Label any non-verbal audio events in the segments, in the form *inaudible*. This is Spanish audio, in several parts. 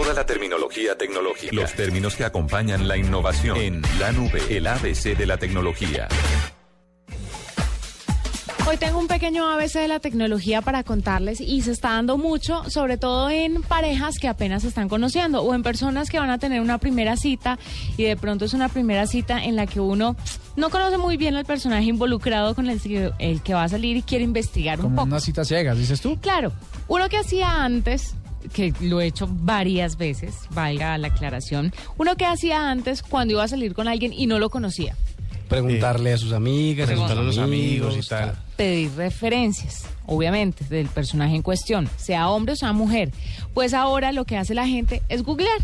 Toda la terminología tecnológica. Los términos que acompañan la innovación. En la nube, el ABC de la tecnología. Hoy tengo un pequeño ABC de la tecnología para contarles y se está dando mucho, sobre todo en parejas que apenas se están conociendo o en personas que van a tener una primera cita y de pronto es una primera cita en la que uno no conoce muy bien al personaje involucrado con el que, el que va a salir y quiere investigar un Como poco. una cita ciegas, dices tú. Claro, uno que hacía antes, que lo he hecho varias veces, valga la aclaración, uno que hacía antes cuando iba a salir con alguien y no lo conocía, Preguntarle a sus amigas, Preguntarle a los amigos y tal. tal. pedir referencias, obviamente, del personaje en cuestión, sea hombre o sea mujer. Pues ahora lo que hace la gente es googlear.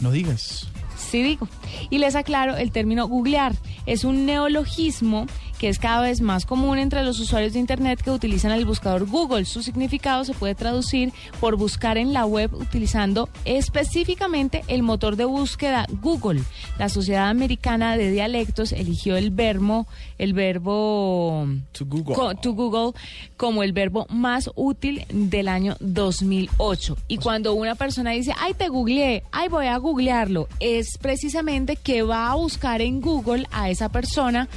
No digas. Sí digo. Y les aclaro, el término googlear es un neologismo que es cada vez más común entre los usuarios de Internet que utilizan el buscador Google. Su significado se puede traducir por buscar en la web utilizando específicamente el motor de búsqueda Google. La Sociedad Americana de Dialectos eligió el verbo, el verbo To Google. co- to Google como el verbo más útil del año 2008. Y cuando una persona dice, ay, te googleé, ay, voy a googlearlo, es precisamente que va a buscar en Google a esa persona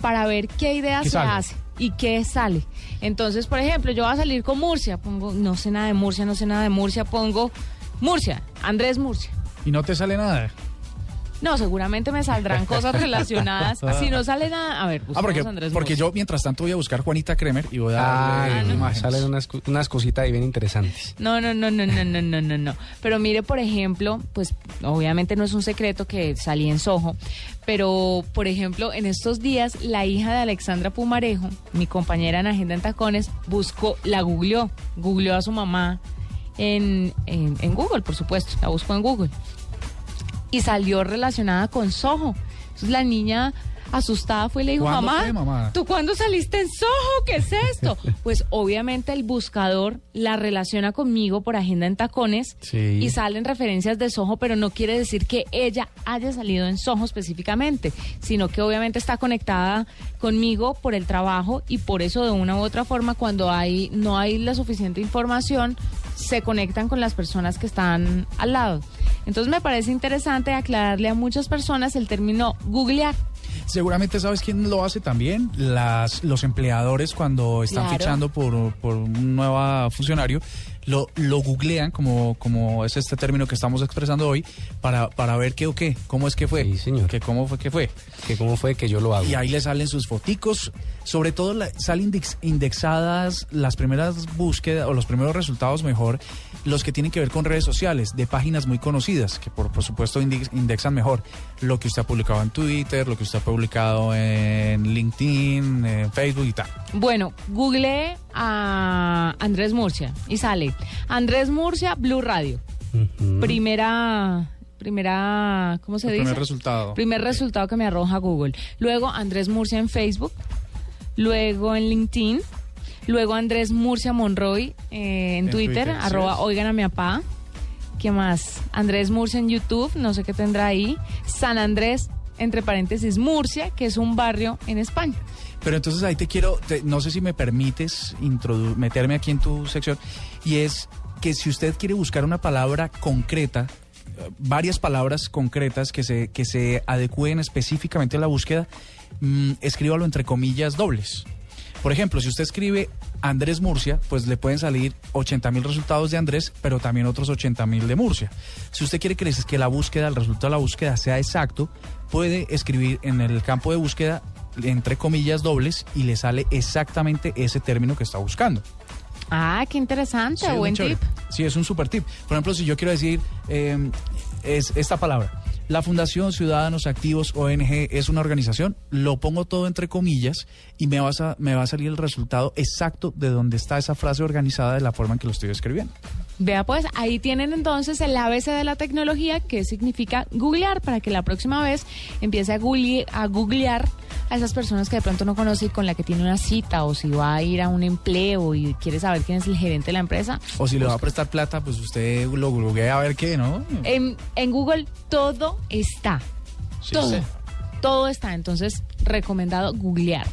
para ver qué ideas ¿Qué se sale? hace y qué sale. Entonces, por ejemplo, yo voy a salir con Murcia, pongo, no sé nada de Murcia, no sé nada de Murcia, pongo Murcia, Andrés Murcia. Y no te sale nada. No, seguramente me saldrán cosas relacionadas. Si no sale nada, a ver, Ah, porque, Andrés porque yo mientras tanto voy a buscar Juanita Kremer y voy a Ah, darle no. imágenes. salen unas, unas cositas ahí bien interesantes. No, no, no, no, no, no, no, no, no. Pero mire, por ejemplo, pues obviamente no es un secreto que salí en Soho, pero por ejemplo, en estos días la hija de Alexandra Pumarejo, mi compañera en Agenda en Tacones, buscó, la googleó, googleó a su mamá en, en, en Google, por supuesto, la buscó en Google. Y salió relacionada con Soho. Entonces la niña asustada fue y le dijo, ¿Cuándo mamá, fue, mamá? ¿tú cuándo saliste en Soho? ¿Qué es esto? *laughs* pues obviamente el buscador la relaciona conmigo por agenda en tacones Sí. y salen referencias de Soho, pero no quiere decir que ella haya salido en Soho específicamente, sino que obviamente está conectada conmigo por el trabajo y por eso de una u otra forma cuando hay no hay la suficiente información se conectan con las personas que están al lado. Entonces me parece interesante aclararle a muchas personas el término googlear. Seguramente sabes quién lo hace también. Las, los empleadores cuando están Claro. fichando por, por un nuevo funcionario, lo, lo googlean, como, como es este término que estamos expresando hoy, para, para ver qué o qué, cómo es que fue. Sí, señor. Que cómo fue que fue. Que cómo fue que yo lo hago. Y ahí le salen sus foticos. Sobre todo la- salen index- indexadas las primeras búsquedas o los primeros resultados mejor, los que tienen que ver con redes sociales, de páginas muy conocidas, que por, por supuesto index- indexan mejor lo que usted ha publicado en Twitter, lo que usted ha publicado en LinkedIn, en Facebook y tal. Bueno, googleé a Andrés Murcia y sale Andrés Murcia Blue Radio. Primera, primera, ¿cómo se El dice? primer resultado. Primer resultado que me arroja Google. Luego Andrés Murcia en Facebook. Luego en LinkedIn. Luego Andrés Murcia Monroy eh, en, En Twitter, arroba oigan a mi papá. ¿Qué más? Andrés Murcia en YouTube, no sé qué tendrá ahí. San Andrés, entre paréntesis, Murcia, que es un barrio en España. Pero entonces ahí te quiero, no sé si me permites meterme aquí en tu sección, y es que si usted quiere buscar una palabra concreta, eh, varias palabras concretas que se, que se adecúen específicamente a la búsqueda, mm, escríbalo entre comillas dobles. Por ejemplo, si usted escribe Andrés Murcia, pues le pueden salir 80 mil resultados de Andrés, pero también otros 80 mil de Murcia. Si usted quiere que, les- que la búsqueda, el resultado de la búsqueda sea exacto, puede escribir en el campo de búsqueda entre comillas dobles y le sale exactamente ese término que está buscando. Ah, qué interesante, Sí, buen tip. Sí, es un super tip. Por ejemplo, si yo quiero decir eh, es esta palabra, la Fundación Ciudadanos Activos ONG es una organización, lo pongo todo entre comillas y me, va a salir el resultado exacto de donde está esa frase organizada de la forma en que lo estoy escribiendo. Vea pues, ahí tienen entonces el ABC de la tecnología que significa googlear para que la próxima vez empiece a googlear a esas personas que de pronto no conoce y con la que tiene una cita o si va a ir a un empleo y quiere saber quién es el gerente de la empresa. O si le va a prestar plata, pues usted lo googlea a ver qué, ¿no? En, en Google todo está. Sí, todo. sí. Todo está. Entonces, recomendado googlear.